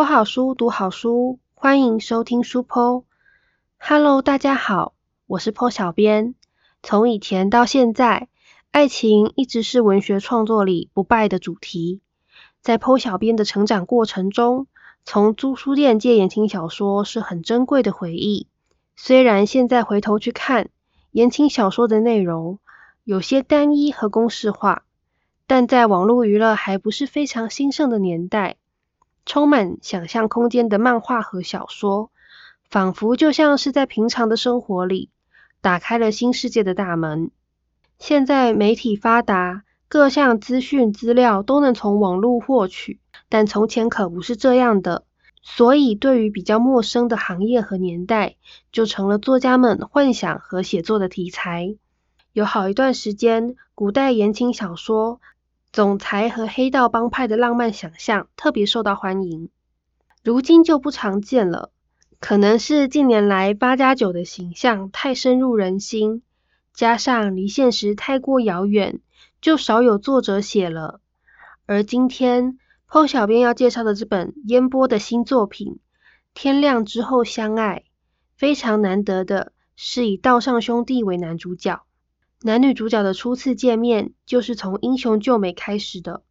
剖好书，读好书，欢迎收听书剖。Hello，大家好，我是剖小编。从以前到现在，爱情一直是文学创作里不败的主题。在剖小编的成长过程中，从租书店借言情小说是很珍贵的回忆。虽然现在回头去看，言情小说的内容有些单一和公式化，但在网络娱乐还不是非常兴盛的年代，充满想象空间的漫画和小说，仿佛就像是在平常的生活里打开了新世界的大门。现在媒体发达，各项资讯资料都能从网络获取，但从前可不是这样的。所以，对于比较陌生的行业和年代，就成了作家们幻想和写作的题材。有好一段时间，古代言情小说总裁和黑道帮派的浪漫想象特别受到欢迎。如今就不常见了，可能是近年来八加九的形象太深入人心，加上离现实太过遥远，就少有作者写了。而今天。剖小编要介绍的这本烟波的新作品《天亮之后相爱》，非常难得的是以道上兄弟为男主角。男女主角的初次见面就是从英雄救美开始的。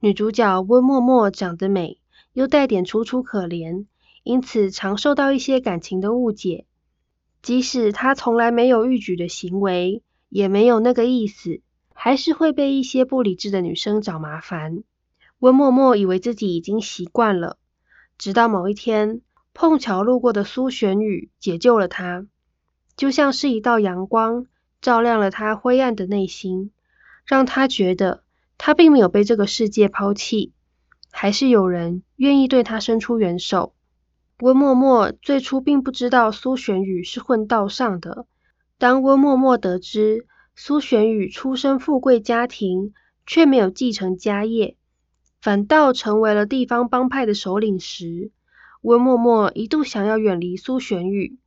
女主角温默默长得美，又带点楚楚可怜，因此常受到一些感情的误解。即使她从来没有逾矩的行为，也没有那个意思，还是会被一些不理智的女生找麻烦。温默默以为自己已经习惯了，直到某一天碰巧路过的苏玄宇解救了她，就像是一道阳光，照亮了他灰暗的内心，让他觉得他并没有被这个世界抛弃，还是有人愿意对他伸出援手。温默默最初并不知道苏玄宇是混道上的，当温默默得知苏玄宇出身富贵家庭，却没有继承家业。反倒成为了地方帮派的首领时，温默默一度想要远离苏玄宇，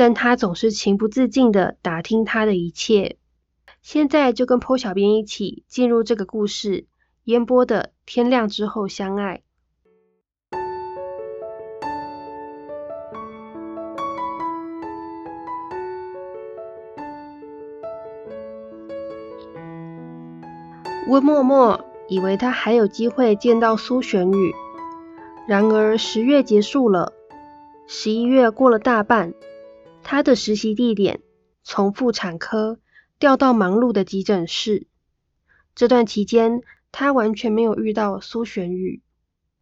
但他总是情不自禁的打听他的一切。现在就跟坡小编一起进入这个故事，烟波的天亮之后相爱。温默默。以为他还有机会见到苏玄宇，然而十月结束了，十一月过了大半，他的实习地点从妇产科调到忙碌的急诊室。这段期间，他完全没有遇到苏玄宇。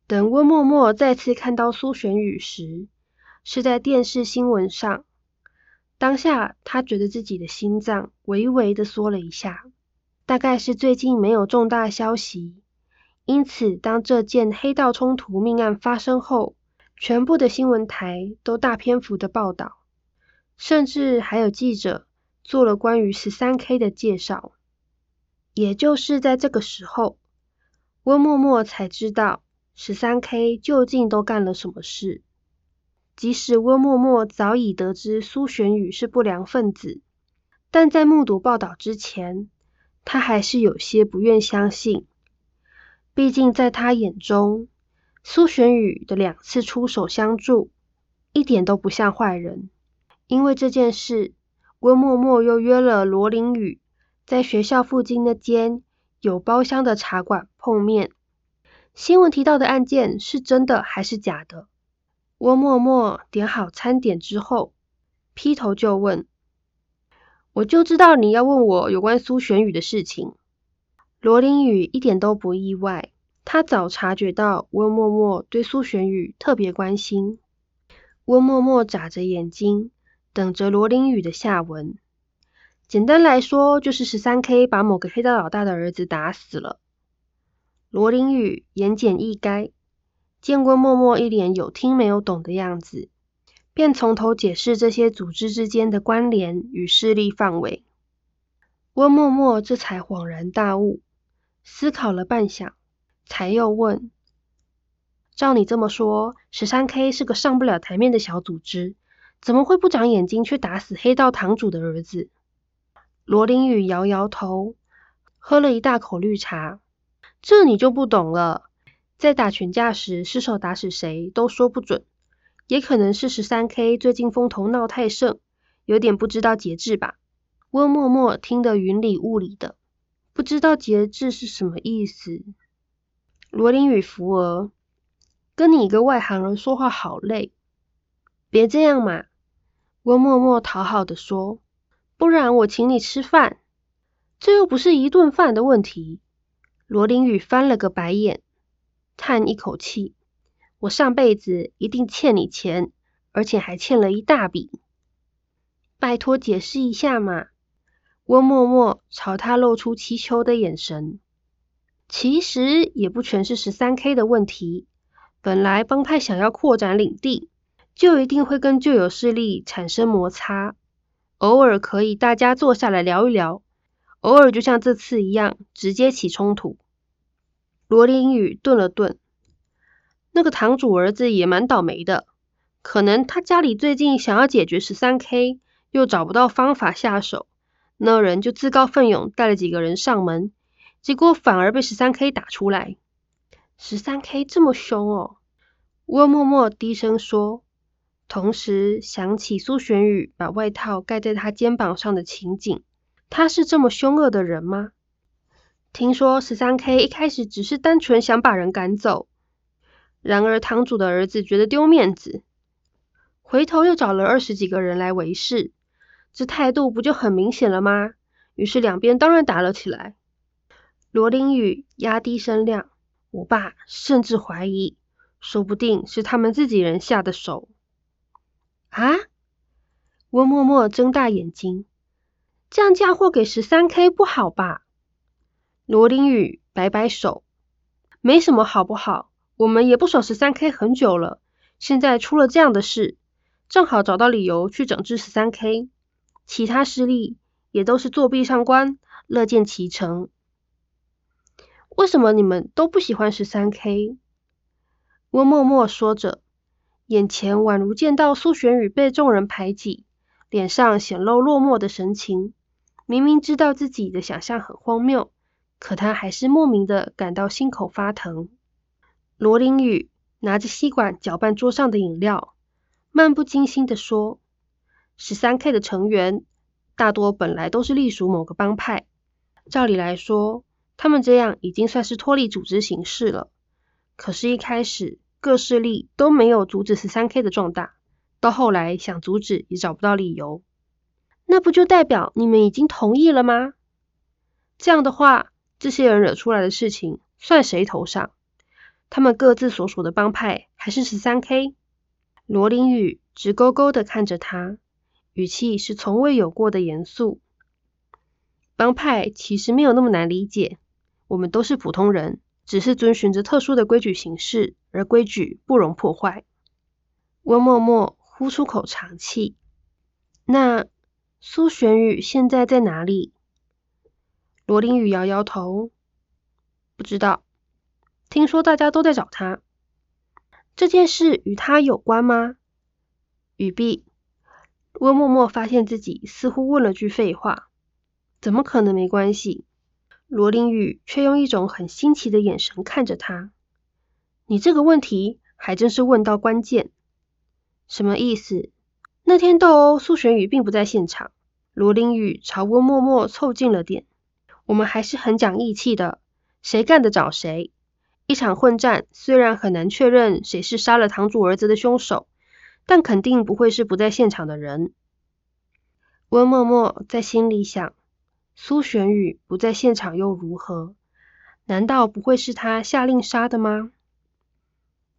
等温默默再次看到苏玄宇时，是在电视新闻上。当下，他觉得自己的心脏微微的缩了一下。大概是最近没有重大消息，因此当这件黑道冲突命案发生后，全部的新闻台都大篇幅的报道，甚至还有记者做了关于十三 K 的介绍。也就是在这个时候，温默默才知道十三 K 究竟都干了什么事。即使温默默早已得知苏玄宇是不良分子，但在目睹报道之前。他还是有些不愿相信，毕竟在他眼中，苏玄宇的两次出手相助，一点都不像坏人。因为这件事，温默默又约了罗林宇在学校附近那间有包厢的茶馆碰面。新闻提到的案件是真的还是假的？温默默点好餐点之后，劈头就问。我就知道你要问我有关苏玄宇的事情。罗琳宇一点都不意外，他早察觉到温默默对苏玄宇特别关心。温默默眨着眼睛，等着罗琳宇的下文。简单来说，就是十三 K 把某个黑道老大的儿子打死了。罗琳宇言简意赅，见温默默一脸有听没有懂的样子。便从头解释这些组织之间的关联与势力范围。温默默这才恍然大悟，思考了半晌，才又问：“照你这么说，十三 K 是个上不了台面的小组织，怎么会不长眼睛去打死黑道堂主的儿子？”罗琳宇摇摇头，喝了一大口绿茶：“这你就不懂了。在打群架时失手打死谁都说不准，也可能是十三 K 最近风头闹太盛，有点不知道节制吧。温默默听得云里雾里的，不知道节制是什么意思。罗琳与福儿，跟你一个外行人说话好累，别这样嘛。温默默讨好的说，不然我请你吃饭。这又不是一顿饭的问题。罗琳雨翻了个白眼。叹一口气，我上辈子一定欠你钱，而且还欠了一大笔。拜托解释一下嘛！温默默朝他露出祈求的眼神。其实也不全是十三 K 的问题，本来帮派想要扩展领地，就一定会跟旧有势力产生摩擦。偶尔可以大家坐下来聊一聊，偶尔就像这次一样，直接起冲突。罗琳雨顿了顿，那个堂主儿子也蛮倒霉的，可能他家里最近想要解决十三 K，又找不到方法下手，那人就自告奋勇带了几个人上门，结果反而被十三 K 打出来。十三 K 这么凶哦，温默默低声说，同时想起苏玄宇把外套盖在他肩膀上的情景，他是这么凶恶的人吗？听说十三 K 一开始只是单纯想把人赶走，然而堂主的儿子觉得丢面子，回头又找了二十几个人来围视，这态度不就很明显了吗？于是两边当然打了起来。罗琳雨压低声量，我爸甚至怀疑，说不定是他们自己人下的手。啊？温默默睁大眼睛，这样嫁祸给十三 K 不好吧？罗琳雨摆摆手，没什么好不好，我们也不守十三 K 很久了，现在出了这样的事，正好找到理由去整治十三 K，其他势力也都是作弊上官，乐见其成。为什么你们都不喜欢十三 K？温默默说着，眼前宛如见到苏玄宇被众人排挤，脸上显露落寞的神情，明明知道自己的想象很荒谬。可他还是莫名的感到心口发疼。罗琳雨拿着吸管搅拌桌上的饮料，漫不经心的说：“十三 K 的成员大多本来都是隶属某个帮派，照理来说，他们这样已经算是脱离组织形式了。可是，一开始各势力都没有阻止十三 K 的壮大，到后来想阻止也找不到理由。那不就代表你们已经同意了吗？这样的话。”这些人惹出来的事情算谁头上？他们各自所属的帮派还是十三 K？罗琳雨直勾勾的看着他，语气是从未有过的严肃。帮派其实没有那么难理解，我们都是普通人，只是遵循着特殊的规矩行事，而规矩不容破坏。温默默呼出口长气。那苏玄宇现在在哪里？罗琳雨摇摇头，不知道。听说大家都在找他，这件事与他有关吗？雨碧，温默默发现自己似乎问了句废话，怎么可能没关系？罗琳雨却用一种很新奇的眼神看着他。你这个问题还真是问到关键。什么意思？那天斗殴，苏玄宇并不在现场。罗琳雨朝温默默凑近了点。我们还是很讲义气的，谁干的找谁。一场混战虽然很难确认谁是杀了堂主儿子的凶手，但肯定不会是不在现场的人。温默默在心里想：苏玄宇不在现场又如何？难道不会是他下令杀的吗？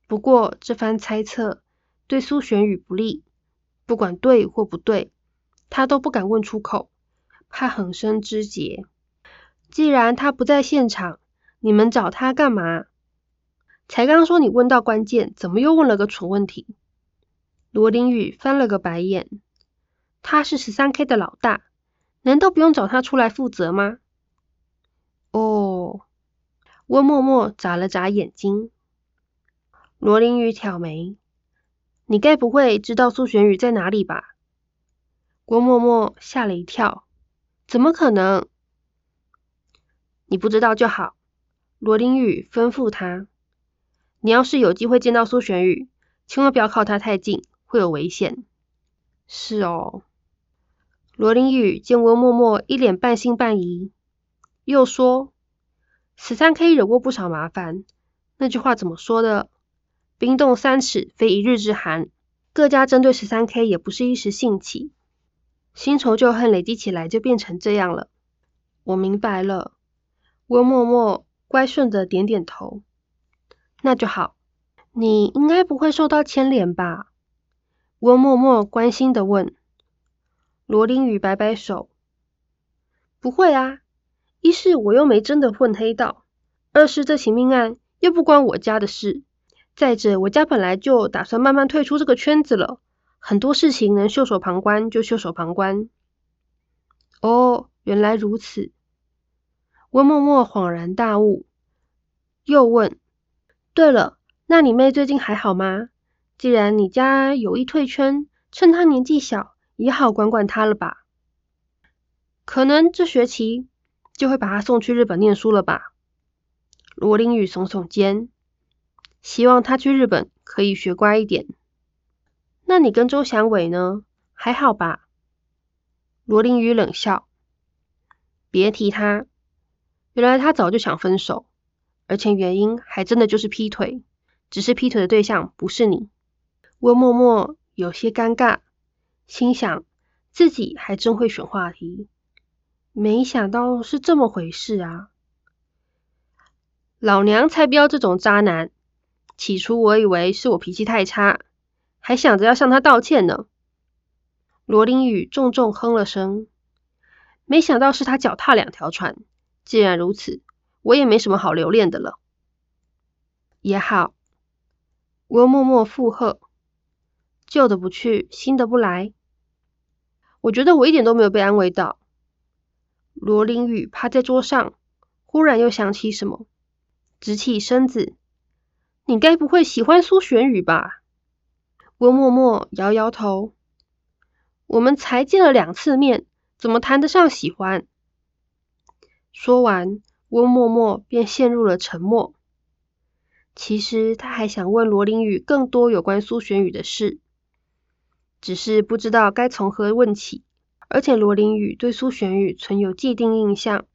不过这番猜测对苏玄宇不利，不管对或不对，他都不敢问出口，怕横生枝节。既然他不在现场，你们找他干嘛？才刚说你问到关键，怎么又问了个蠢问题？罗琳雨翻了个白眼。他是十三 K 的老大，难道不用找他出来负责吗？哦，温默默眨了眨眼睛。罗琳雨挑眉，你该不会知道苏玄宇在哪里吧？温默默吓了一跳，怎么可能？你不知道就好，罗琳雨吩咐他。你要是有机会见到苏玄宇，千万不要靠他太近，会有危险。是哦。罗琳宇见温默默一脸半信半疑，又说：“十三 K 惹过不少麻烦，那句话怎么说的？冰冻三尺，非一日之寒。各家针对十三 K 也不是一时兴起，新仇旧恨累积起来就变成这样了。”我明白了。温默默乖顺的点点头。那就好，你应该不会受到牵连吧？温默默关心的问。罗琳雨摆摆手，不会啊。一是我又没真的混黑道，二是这起命案又不关我家的事。再者，我家本来就打算慢慢退出这个圈子了，很多事情能袖手旁观就袖手旁观。哦，原来如此。温默默恍然大悟，又问。对了，那你妹最近还好吗？既然你家有意退圈，趁她年纪小，也好管管他了吧。可能这学期就会把他送去日本念书了吧。罗琳雨耸耸肩，希望他去日本可以学乖一点。那你跟周祥伟呢？还好吧？罗琳雨冷笑，别提他，原来他早就想分手。而且原因还真的就是劈腿，只是劈腿的对象不是你。温默默有些尴尬，心想自己还真会选话题，没想到是这么回事啊！老娘才不要这种渣男！起初我以为是我脾气太差，还想着要向他道歉呢。罗琳雨重重哼了声，没想到是他脚踏两条船。既然如此。我也没什么好留恋的了，也好。我默默附和，旧的不去，新的不来。我觉得我一点都没有被安慰到。罗琳雨趴在桌上，忽然又想起什么，直起身子。你该不会喜欢苏玄宇吧？温默默摇摇头。我们才见了两次面，怎么谈得上喜欢？说完。温默默便陷入了沉默。其实他还想问罗琳雨更多有关苏玄宇的事，只是不知道该从何问起。而且罗琳雨对苏玄宇存有既定印象，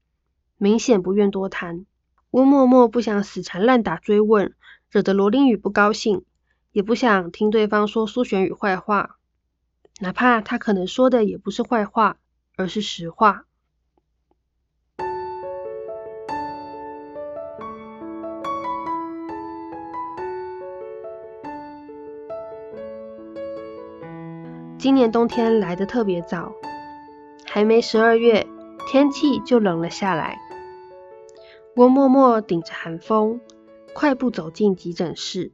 明显不愿多谈。温默默不想死缠烂打追问，惹得罗琳雨不高兴，也不想听对方说苏玄宇坏话，哪怕他可能说的也不是坏话，而是实话。今年冬天来的特别早，还没十二月，天气就冷了下来。我默默顶着寒风，快步走进急诊室。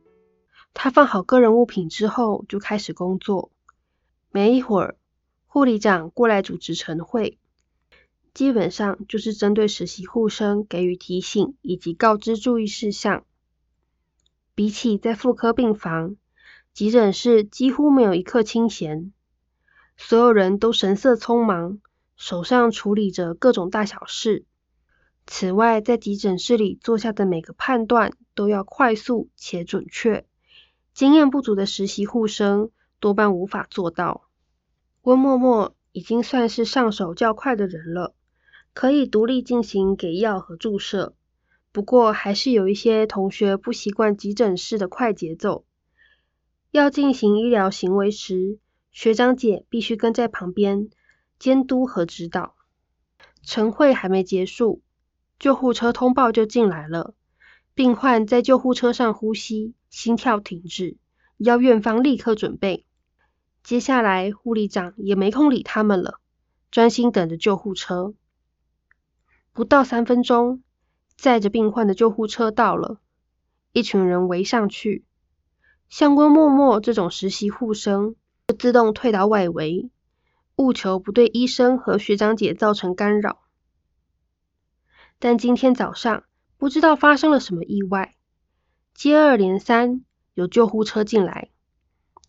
他放好个人物品之后，就开始工作。没一会儿，护理长过来主持晨会，基本上就是针对实习护生给予提醒以及告知注意事项。比起在妇科病房，急诊室几乎没有一刻清闲。所有人都神色匆忙，手上处理着各种大小事。此外，在急诊室里做下的每个判断都要快速且准确，经验不足的实习护生多半无法做到。温默默已经算是上手较快的人了，可以独立进行给药和注射。不过，还是有一些同学不习惯急诊室的快节奏，要进行医疗行为时。学长姐必须跟在旁边监督和指导。晨会还没结束，救护车通报就进来了。病患在救护车上呼吸，心跳停止，要院方立刻准备。接下来护理长也没空理他们了，专心等着救护车。不到三分钟，载着病患的救护车到了，一群人围上去。像郭默默这种实习护生。自动退到外围，务求不对医生和学长姐造成干扰。但今天早上不知道发生了什么意外，接二连三有救护车进来，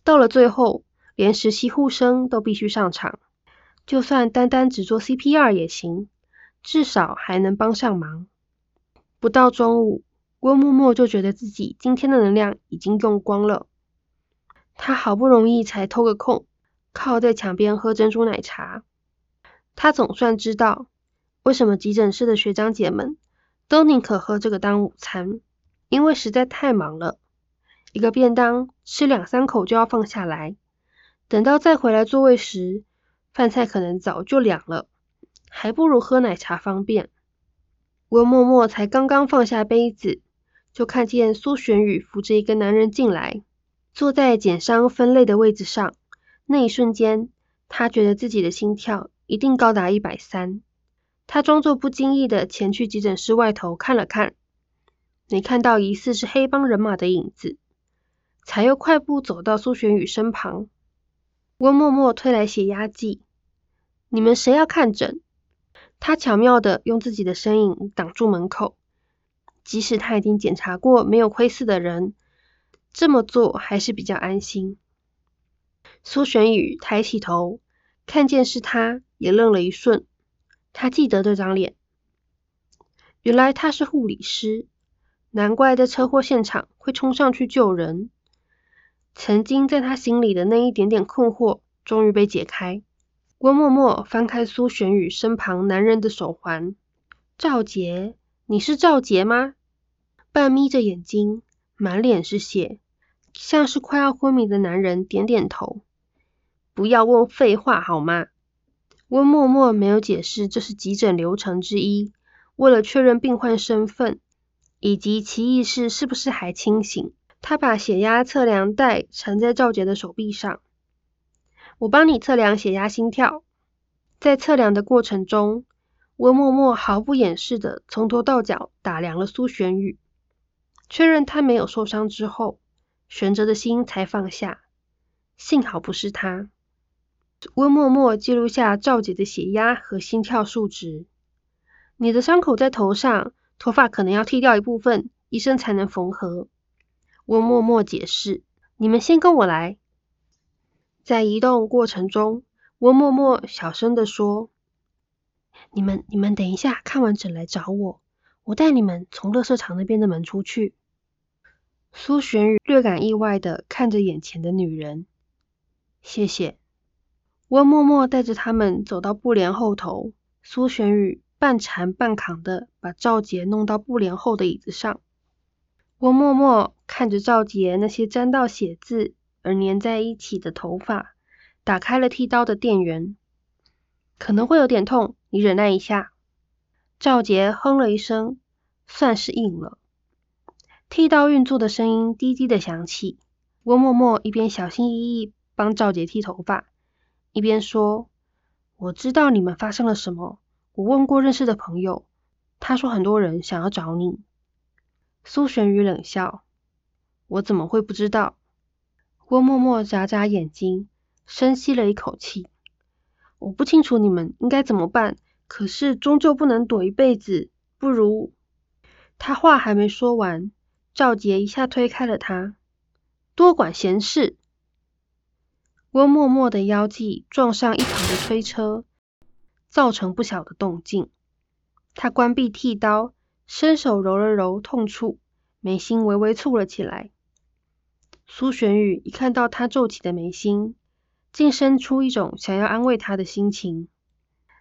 到了最后连实习护生都必须上场。就算单单只做 CPR 也行，至少还能帮上忙。不到中午，郭沫沫就觉得自己今天的能量已经用光了。他好不容易才偷个空，靠在墙边喝珍珠奶茶。他总算知道，为什么急诊室的学长姐们都宁可喝这个当午餐，因为实在太忙了。一个便当吃两三口就要放下来，等到再回来座位时，饭菜可能早就凉了，还不如喝奶茶方便。温默默才刚刚放下杯子，就看见苏玄宇扶着一个男人进来。坐在减伤分类的位置上，那一瞬间，他觉得自己的心跳一定高达一百三。他装作不经意的前去急诊室外头看了看，没看到疑似是黑帮人马的影子，才又快步走到苏玄宇身旁。温默默推来血压计，你们谁要看诊？他巧妙的用自己的身影挡住门口，即使他已经检查过没有窥视的人。这么做还是比较安心。苏玄宇抬起头，看见是他，也愣了一瞬。他记得这张脸，原来他是护理师，难怪在车祸现场会冲上去救人。曾经在他心里的那一点点困惑，终于被解开。郭沫沫翻开苏玄宇身旁男人的手环，赵杰，你是赵杰吗？半眯着眼睛，满脸是血。像是快要昏迷的男人点点头，不要问废话好吗？温默默没有解释，这是急诊流程之一。为了确认病患身份以及其意识是不是还清醒，他把血压测量带缠在赵杰的手臂上。我帮你测量血压、心跳。在测量的过程中，温默默毫不掩饰的从头到脚打量了苏玄宇，确认他没有受伤之后。悬着的心才放下，幸好不是他。温默默记录下赵姐的血压和心跳数值。你的伤口在头上，头发可能要剃掉一部分，医生才能缝合。温默默解释。你们先跟我来。在移动过程中，温默默小声的说：“你们，你们等一下，看完诊来找我，我带你们从乐色场那边的门出去。”苏玄宇略感意外的看着眼前的女人，谢谢。温默默带着他们走到布帘后头，苏玄宇半缠半扛的把赵杰弄到布帘后的椅子上。温默默看着赵杰那些沾到血渍而粘在一起的头发，打开了剃刀的电源，可能会有点痛，你忍耐一下。赵杰哼了一声，算是应了。剃刀运作的声音低低的响起，温默默一边小心翼翼帮赵杰剃头发，一边说：“我知道你们发生了什么。我问过认识的朋友，他说很多人想要找你。”苏玄宇冷笑：“我怎么会不知道？”温默默眨眨眼睛，深吸了一口气：“我不清楚你们应该怎么办，可是终究不能躲一辈子，不如……”他话还没说完。赵杰一下推开了他，多管闲事。温默默的腰际撞上一旁的推车，造成不小的动静。他关闭剃刀，伸手揉了揉痛处，眉心微微蹙了起来。苏玄宇一看到他皱起的眉心，竟生出一种想要安慰他的心情。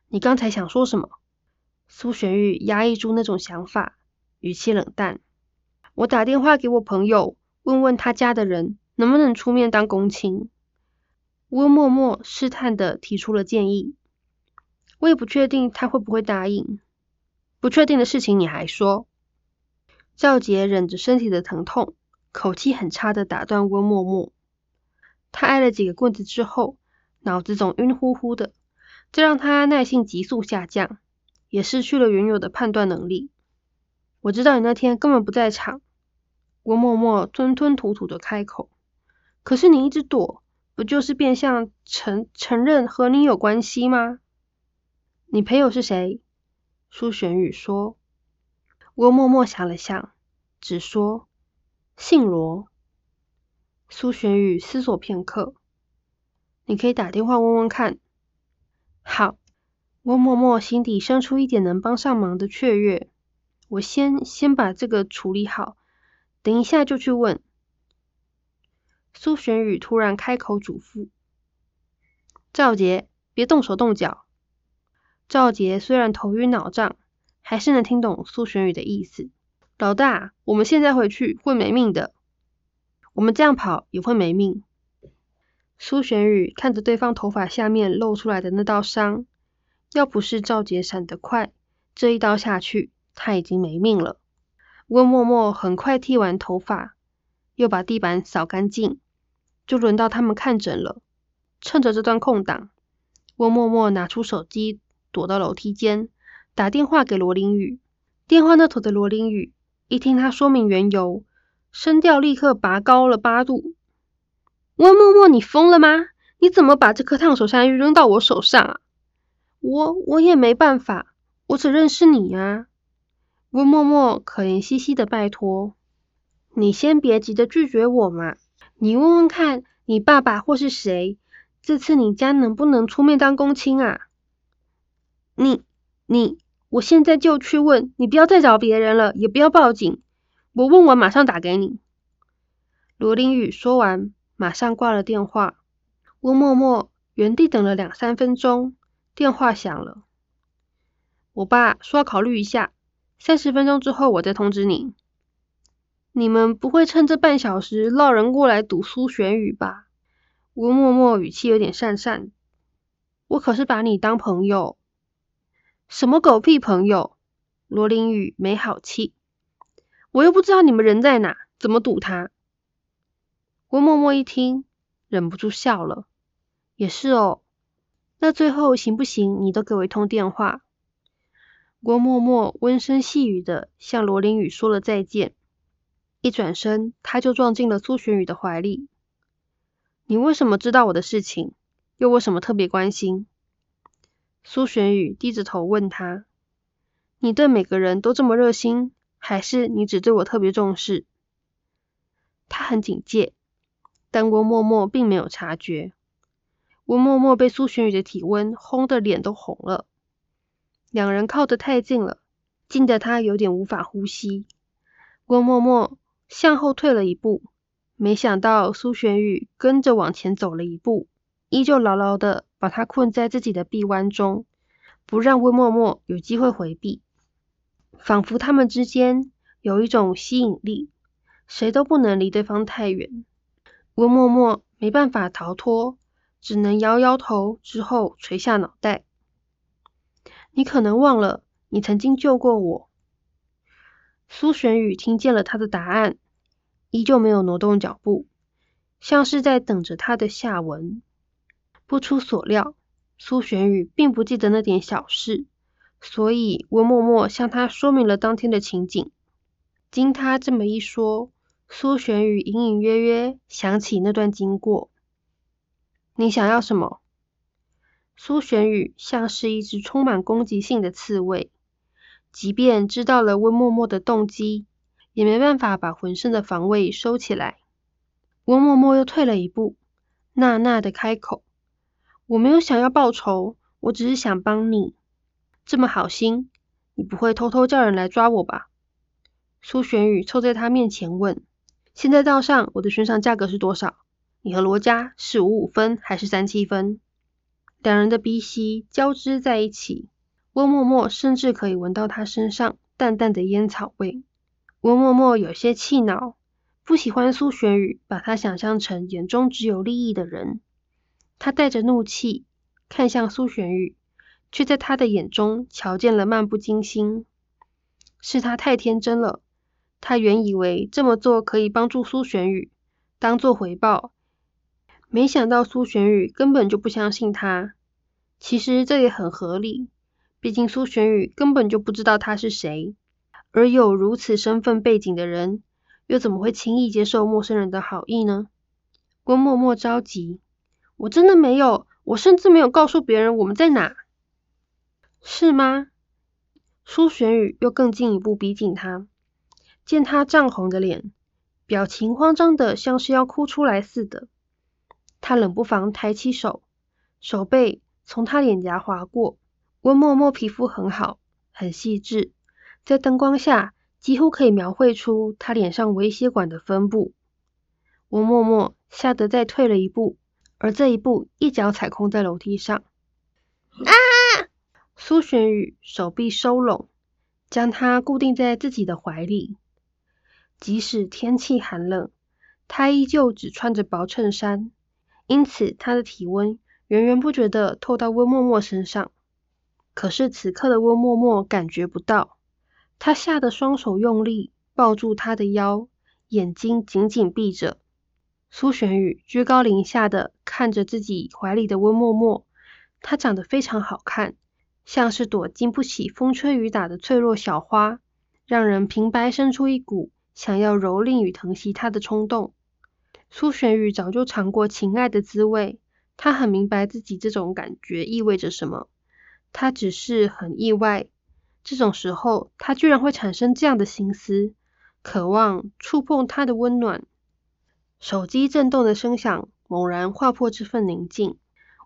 你刚才想说什么？苏玄宇压抑住那种想法，语气冷淡。我打电话给我朋友，问问他家的人能不能出面当公亲。温默默试探的提出了建议，我也不确定他会不会答应。不确定的事情你还说？赵杰忍着身体的疼痛，口气很差的打断温默默。他挨了几个棍子之后，脑子总晕乎乎的，这让他耐性急速下降，也失去了原有的判断能力。我知道你那天根本不在场，温默默吞吞吐吐的开口。可是你一直躲，不就是变相承承认和你有关系吗？你朋友是谁？苏玄宇说。温默默想了想，只说姓罗。苏玄宇思索片刻，你可以打电话问问看。好，温默默心底生出一点能帮上忙的雀跃。我先先把这个处理好，等一下就去问。苏玄宇突然开口嘱咐：“赵杰，别动手动脚。”赵杰虽然头晕脑胀，还是能听懂苏玄宇的意思。老大，我们现在回去会没命的。我们这样跑也会没命。苏玄宇看着对方头发下面露出来的那道伤，要不是赵杰闪得快，这一刀下去他已经没命了。温默默很快剃完头发，又把地板扫干净，就轮到他们看诊了。趁着这段空档，温默默拿出手机。躲到楼梯间，打电话给罗琳雨。电话那头的罗琳雨一听他说明缘由，声调立刻拔高了八度。温默默，你疯了吗？你怎么把这颗烫手山芋扔到我手上啊？我我也没办法，我只认识你啊。温默默可怜兮兮的拜托，你先别急着拒绝我嘛。你问问看你爸爸或是谁，这次你家能不能出面当公亲啊？你你，我现在就去问你，不要再找别人了，也不要报警。我问完马上打给你。罗林雨说完，马上挂了电话。温默默原地等了两三分钟，电话响了。我爸说要考虑一下，三十分钟之后我再通知你。你们不会趁这半小时捞人过来堵苏玄宇吧？温默默语气有点讪讪。我可是把你当朋友。什么狗屁朋友！罗琳雨没好气，我又不知道你们人在哪，怎么堵他？温默默一听，忍不住笑了。也是哦，那最后行不行？你都给我一通电话。郭默默温声细语的向罗琳雨说了再见，一转身他就撞进了苏玄宇的怀里。你为什么知道我的事情？又为什么特别关心？苏玄宇低着头问他：“你对每个人都这么热心，还是你只对我特别重视？”他很警戒，但郭默默并没有察觉。郭默默被苏玄宇的体温烘得脸都红了，两人靠得太近了，近得他有点无法呼吸。温默默向后退了一步，没想到苏玄宇跟着往前走了一步，依旧牢牢的。把他困在自己的臂弯中，不让温默默有机会回避，仿佛他们之间有一种吸引力，谁都不能离对方太远。温默默没办法逃脱，只能摇摇头，之后垂下脑袋。你可能忘了，你曾经救过我。苏玄宇听见了他的答案，依旧没有挪动脚步，像是在等着他的下文。不出所料，苏玄宇并不记得那点小事，所以温默默向他说明了当天的情景。经他这么一说，苏玄宇隐隐约约想起那段经过。你想要什么？苏玄宇像是一只充满攻击性的刺猬，即便知道了温默默的动机，也没办法把浑身的防卫收起来。温默默又退了一步，呐呐的开口。我没有想要报仇，我只是想帮你。这么好心，你不会偷偷叫人来抓我吧？苏玄宇凑在他面前问。现在道上我的悬赏价格是多少？你和罗家是五五分还是三七分？两人的鼻息交织在一起，温默默甚至可以闻到他身上淡淡的烟草味。温默默有些气恼，不喜欢苏玄宇把他想象成眼中只有利益的人。他带着怒气看向苏玄宇，却在他的眼中瞧见了漫不经心。是他太天真了，他原以为这么做可以帮助苏玄宇，当做回报，没想到苏玄宇根本就不相信他。其实这也很合理，毕竟苏玄宇根本就不知道他是谁，而有如此身份背景的人，又怎么会轻易接受陌生人的好意呢？郭默默着急。我真的没有，我甚至没有告诉别人我们在哪，是吗？苏玄宇又更进一步逼近他，见他涨红的脸，表情慌张的像是要哭出来似的，他冷不防抬起手，手背从他脸颊划过。温默默皮肤很好，很细致，在灯光下几乎可以描绘出他脸上微血管的分布。温默默吓得再退了一步，而这一步一脚踩空在楼梯上。啊！苏玄宇手臂收拢，将他固定在自己的怀里。即使天气寒冷，他依旧只穿着薄衬衫，因此他的体温源源不绝地透到温默默身上。可是此刻的温默默感觉不到。他吓得双手用力抱住他的腰，眼睛紧紧闭着。苏玄宇居高临下的看着自己怀里的温默默，她长得非常好看，像是朵经不起风吹雨打的脆弱小花，让人平白生出一股想要蹂躏与疼惜她的冲动。苏璇宇早就尝过情爱的滋味，他很明白自己这种感觉意味着什么，他只是很意外。这种时候，他居然会产生这样的心思，渴望触碰他的温暖。手机震动的声响猛然划破这份宁静，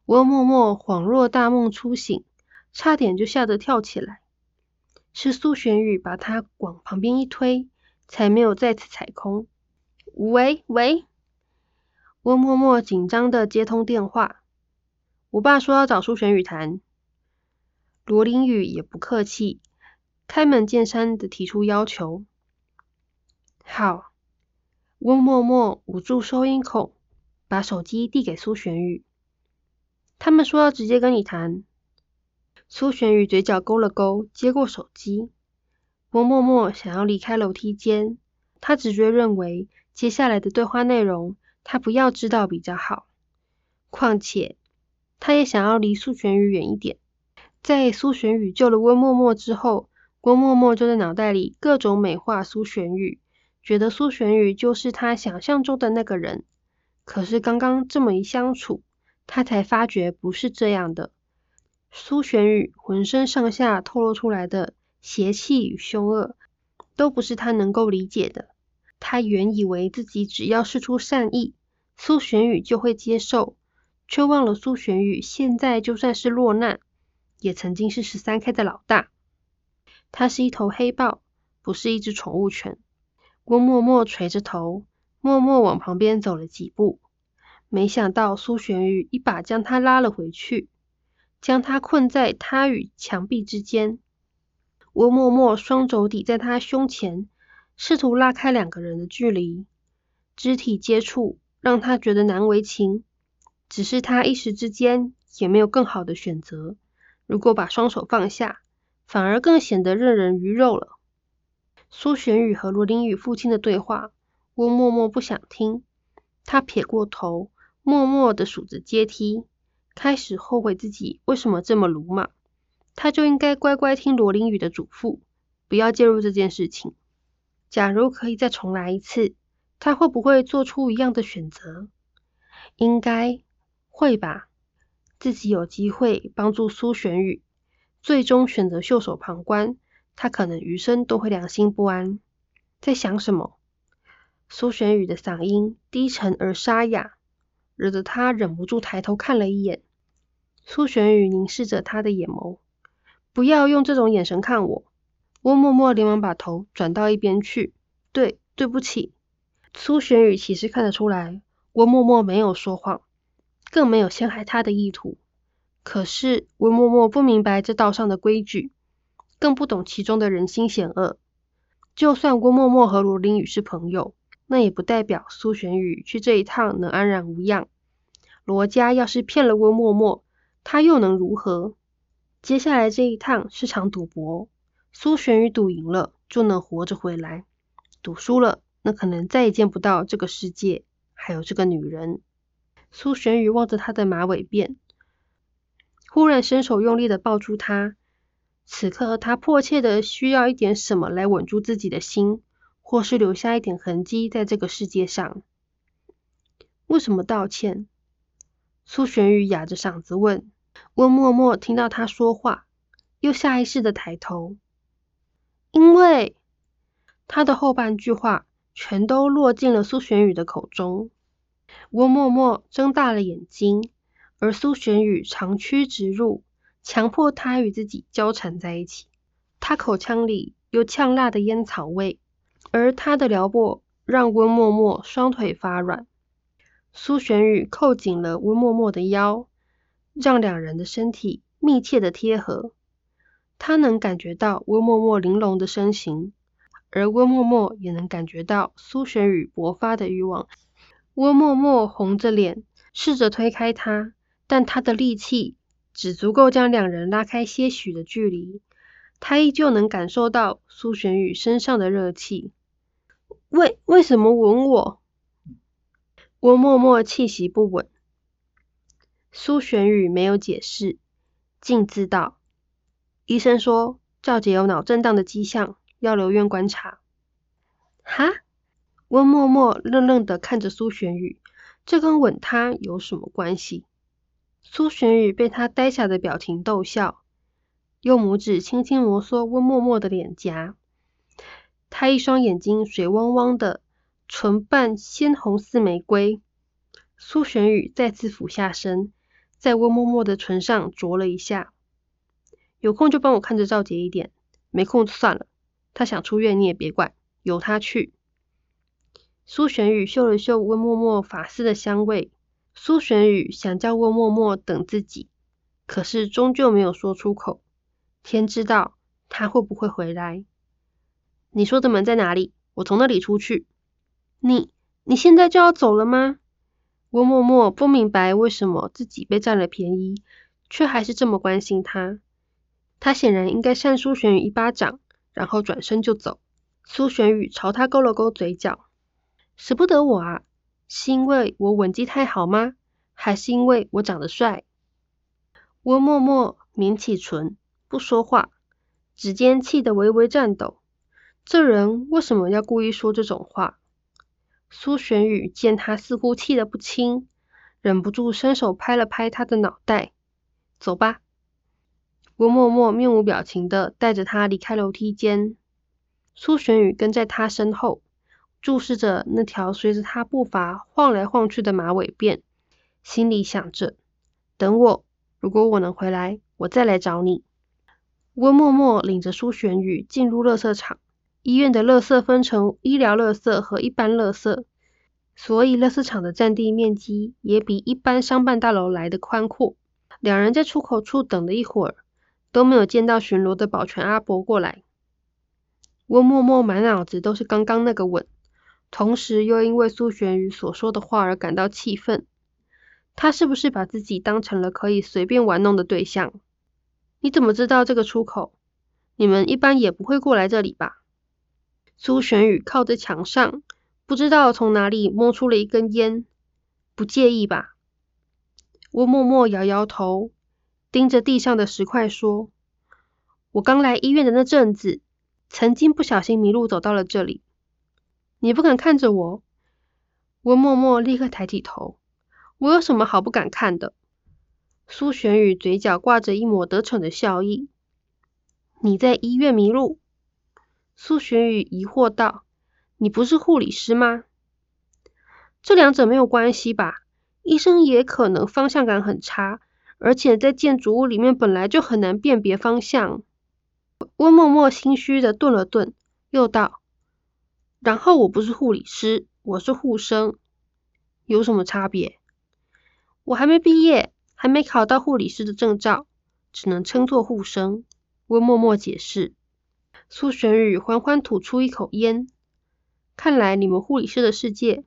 温默默恍若大梦初醒，差点就吓得跳起来。是苏璇宇把他往旁边一推，才没有再次踩空。喂喂，温默默紧张的接通电话，我爸说要找苏璇宇谈。罗琳宇也不客气，开门见山的提出要求。好，温默默捂住收音孔，把手机递给苏璇宇。他们说要直接跟你谈。苏璇宇嘴角勾了勾，接过手机。温默默想要离开楼梯间，他直觉认为接下来的对话内容他不要知道比较好。况且，他也想要离苏玄宇远一点。在苏玄宇救了温默默之后，温默默就在脑袋里各种美化苏玄宇，觉得苏玄宇就是他想象中的那个人。可是刚刚这么一相处，他才发觉不是这样的。苏玄宇浑身上下透露出来的邪气与凶恶，都不是他能够理解的。他原以为自己只要施出善意，苏玄宇就会接受，却忘了苏玄宇现在就算是落难。也曾经是十三 K 的老大，他是一头黑豹，不是一只宠物犬。郭默默垂着头，默默往旁边走了几步，没想到苏玄宇一把将他拉了回去，将他困在他与墙壁之间。郭默默双肘抵在他胸前，试图拉开两个人的距离，肢体接触让他觉得难为情，只是他一时之间也没有更好的选择。如果把双手放下，反而更显得任人鱼肉了。苏玄宇和罗琳宇父亲的对话，温默默不想听。他撇过头，默默的数着阶梯，开始后悔自己为什么这么鲁莽。他就应该乖乖听罗琳宇的嘱咐，不要介入这件事情。假如可以再重来一次，他会不会做出一样的选择？应该会吧。自己有机会帮助苏玄宇，最终选择袖手旁观，他可能余生都会良心不安。在想什么？苏玄宇的嗓音低沉而沙哑，惹得他忍不住抬头看了一眼。苏玄宇凝视着他的眼眸，不要用这种眼神看我。温默默连忙把头转到一边去。对，对不起。苏玄宇其实看得出来，温默默没有说谎。更没有陷害他的意图。可是温默默不明白这道上的规矩，更不懂其中的人心险恶。就算温默默和罗琳雨是朋友，那也不代表苏玄宇去这一趟能安然无恙。罗家要是骗了温默默，他又能如何？接下来这一趟是场赌博，苏玄宇赌赢了就能活着回来，赌输了，那可能再也见不到这个世界，还有这个女人。苏玄宇望着他的马尾辫，忽然伸手用力的抱住他。此刻他迫切的需要一点什么来稳住自己的心，或是留下一点痕迹在这个世界上。为什么道歉？苏玄宇哑着嗓子问。温默默听到他说话，又下意识的抬头，因为他的后半句话全都落进了苏玄宇的口中。温默默睁大了眼睛，而苏玄宇长驱直入，强迫他与自己交缠在一起。他口腔里有呛辣的烟草味，而他的撩拨让温默默双腿发软。苏玄宇扣紧了温默默的腰，让两人的身体密切的贴合。他能感觉到温默默玲珑的身形，而温默默也能感觉到苏玄宇勃发的欲望。温默默红着脸，试着推开他，但他的力气只足够将两人拉开些许的距离。他依旧能感受到苏玄宇身上的热气。为为什么吻我？温默默气息不稳。苏玄宇没有解释，径自道：“医生说赵姐有脑震荡的迹象，要留院观察。”哈？温默默愣愣的看着苏玄宇，这跟吻他有什么关系？苏玄宇被他呆傻的表情逗笑，用拇指轻轻摩挲温默默的脸颊。他一双眼睛水汪汪的，唇瓣鲜红似玫瑰。苏玄宇再次俯下身，在温默默的唇上啄了一下。有空就帮我看着赵杰一点，没空就算了。他想出院你也别管，由他去。苏玄宇嗅了嗅温默默发丝的香味，苏玄宇想叫温默默等自己，可是终究没有说出口。天知道他会不会回来。你说的门在哪里？我从那里出去。你你现在就要走了吗？温默默不明白为什么自己被占了便宜，却还是这么关心他。他显然应该扇苏玄宇一巴掌，然后转身就走。苏玄宇朝他勾了勾嘴角。舍不得我啊？是因为我吻技太好吗？还是因为我长得帅？温默默抿起唇，不说话，指尖气得微微颤抖。这人为什么要故意说这种话？苏玄宇见他似乎气得不轻，忍不住伸手拍了拍他的脑袋。走吧。温默默面无表情的带着他离开楼梯间。苏玄宇跟在他身后。注视着那条随着他步伐晃来晃去的马尾辫，心里想着：等我，如果我能回来，我再来找你。温默默领着苏玄宇进入垃圾场。医院的垃圾分成医疗垃圾和一般垃圾，所以垃圾场的占地面积也比一般商办大楼来的宽阔。两人在出口处等了一会儿，都没有见到巡逻的保全阿伯过来。温默默满脑子都是刚刚那个吻。同时又因为苏玄宇所说的话而感到气愤，他是不是把自己当成了可以随便玩弄的对象？你怎么知道这个出口？你们一般也不会过来这里吧？苏玄宇靠在墙上，不知道从哪里摸出了一根烟，不介意吧？我默默摇摇头，盯着地上的石块说：“我刚来医院的那阵子，曾经不小心迷路走到了这里。”你不敢看着我，温默默立刻抬起头。我有什么好不敢看的？苏玄宇嘴角挂着一抹得逞的笑意。你在医院迷路？苏玄宇疑惑道。你不是护理师吗？这两者没有关系吧？医生也可能方向感很差，而且在建筑物里面本来就很难辨别方向。温默默心虚的顿了顿，又道。然后我不是护理师，我是护生，有什么差别？我还没毕业，还没考到护理师的证照，只能称作护生。温默默解释。苏玄宇缓缓吐出一口烟，看来你们护理师的世界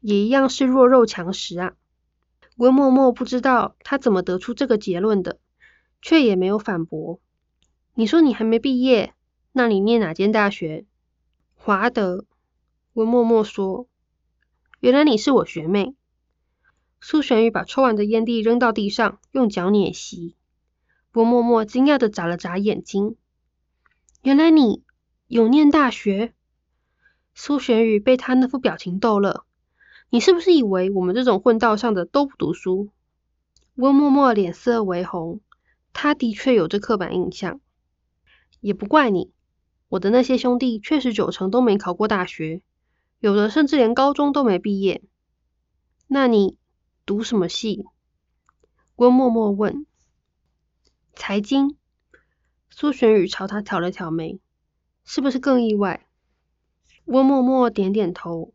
也一样是弱肉强食啊。温默默不知道他怎么得出这个结论的，却也没有反驳。你说你还没毕业，那你念哪间大学？华德，温默默说：“原来你是我学妹。”苏玄宇把抽完的烟蒂扔到地上，用脚碾熄。温默默惊讶的眨了眨眼睛：“原来你有念大学？”苏玄宇被他那副表情逗了：“你是不是以为我们这种混道上的都不读书？”温默默脸色微红，他的确有这刻板印象，也不怪你。我的那些兄弟确实九成都没考过大学，有的甚至连高中都没毕业。那你读什么系？温默默问。财经。苏玄宇朝他挑了挑眉。是不是更意外？温默默点点头。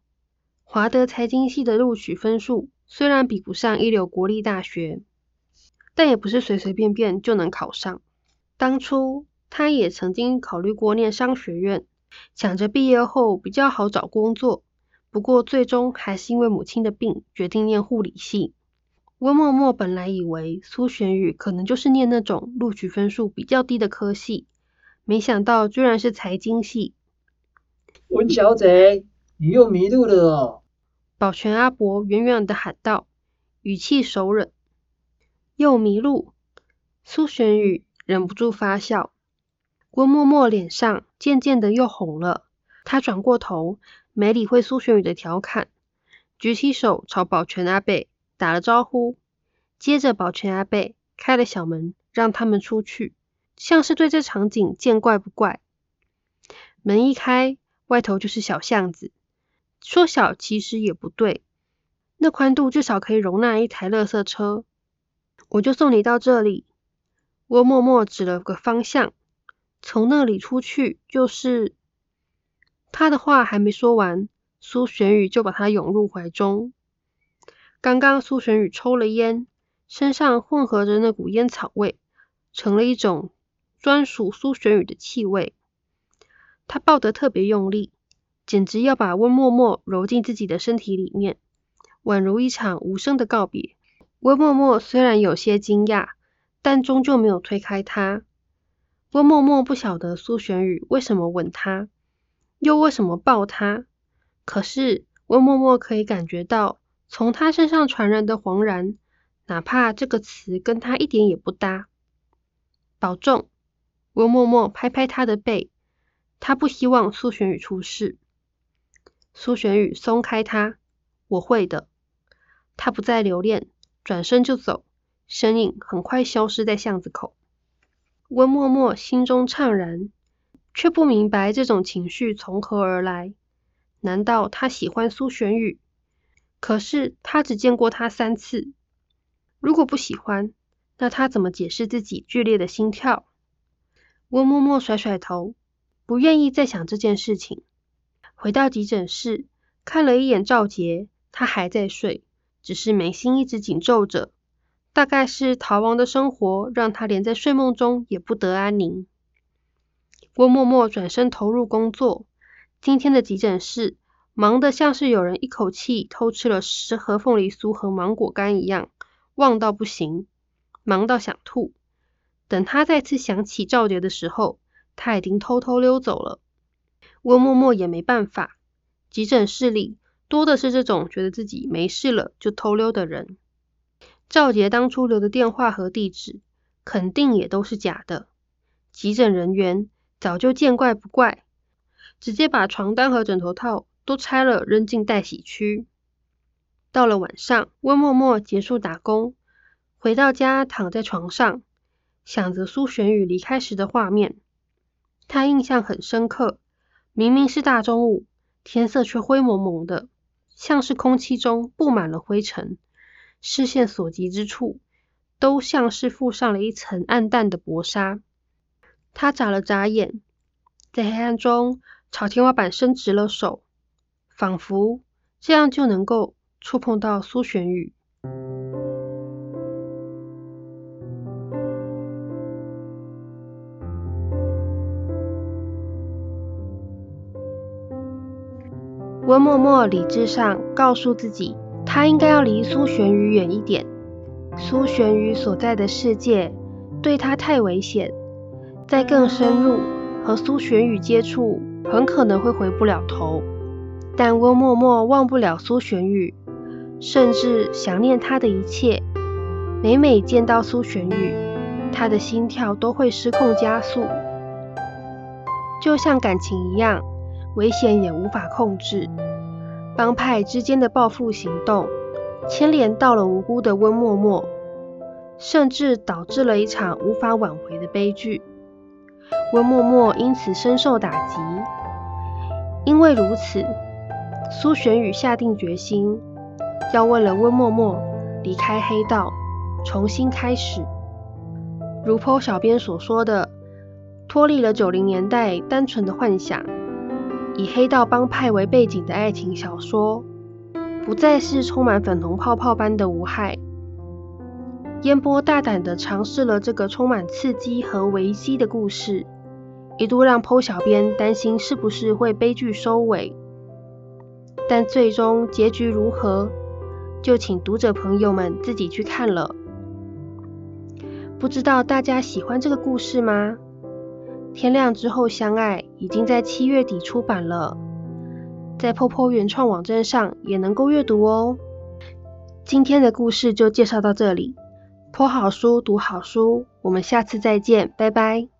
华德财经系的录取分数虽然比不上一流国立大学，但也不是随随便便就能考上。当初他也曾经考虑过念商学院，想着毕业后比较好找工作。不过最终还是因为母亲的病，决定念护理系。温默默本来以为苏玄宇可能就是念那种录取分数比较低的科系，没想到居然是财经系。温小姐，你又迷路了哦！保全阿伯远远的喊道，语气熟稔。又迷路？苏玄宇忍不住发笑。温默默脸上渐渐的又红了，他转过头。没理会苏玄宇的调侃，举起手朝保全阿贝打了招呼，接着保全阿贝开了小门，让他们出去，像是对这场景见怪不怪。门一开，外头就是小巷子，说小其实也不对，那宽度至少可以容纳一台垃圾车。我就送你到这里，我默默指了个方向，从那里出去就是。他的话还没说完，苏玄宇就把他拥入怀中。刚刚苏玄宇抽了烟，身上混合着那股烟草味，成了一种专属苏玄宇的气味。他抱得特别用力，简直要把温默默揉进自己的身体里面，宛如一场无声的告别。温默默虽然有些惊讶，但终究没有推开他。温默默不晓得苏玄宇为什么吻他。又为什么抱他？可是温默默可以感觉到从他身上传来的惶然，哪怕这个词跟他一点也不搭。保重，温默默拍拍他的背，他不希望苏玄宇出事。苏玄宇松开他，我会的。他不再留恋，转身就走，身影很快消失在巷子口。温默默心中怅然。却不明白这种情绪从何而来？难道他喜欢苏玄宇？可是他只见过他三次。如果不喜欢，那他怎么解释自己剧烈的心跳？温默默甩甩头，不愿意再想这件事情。回到急诊室，看了一眼赵杰，他还在睡，只是眉心一直紧皱着。大概是逃亡的生活让他连在睡梦中也不得安宁。郭默默转身投入工作。今天的急诊室忙得像是有人一口气偷吃了十盒凤梨酥和芒果干一样，旺到不行，忙到想吐。等他再次想起赵杰的时候，他已经偷偷溜走了。温默默也没办法，急诊室里多的是这种觉得自己没事了就偷溜的人。赵杰当初留的电话和地址，肯定也都是假的。急诊人员。早就见怪不怪，直接把床单和枕头套都拆了扔进待洗区。到了晚上，温默默结束打工，回到家躺在床上，想着苏玄宇离开时的画面，他印象很深刻。明明是大中午，天色却灰蒙蒙的，像是空气中布满了灰尘，视线所及之处，都像是覆上了一层暗淡的薄纱。他眨了眨眼，在黑暗中朝天花板伸直了手，仿佛这样就能够触碰到苏玄宇。温默默理智上告诉自己，他应该要离苏玄宇远一点。苏玄宇所在的世界对他太危险。再更深入和苏玄宇接触，很可能会回不了头。但温默默忘不了苏玄宇，甚至想念他的一切。每每见到苏玄宇，他的心跳都会失控加速，就像感情一样，危险也无法控制。帮派之间的报复行动，牵连到了无辜的温默默，甚至导致了一场无法挽回的悲剧。温默默因此深受打击，因为如此，苏玄宇下定决心，要为了温默默离开黑道，重新开始。如剖小编所说的，脱离了九零年代单纯的幻想，以黑道帮派为背景的爱情小说，不再是充满粉红泡泡般的无害。烟波大胆地尝试了这个充满刺激和危机的故事，一度让 PO 小编担心是不是会悲剧收尾。但最终结局如何，就请读者朋友们自己去看了。不知道大家喜欢这个故事吗？天亮之后相爱已经在七月底出版了，在 POPO 原创网站上也能够阅读哦。今天的故事就介绍到这里。泼好书，读好书，我们下次再见，拜拜。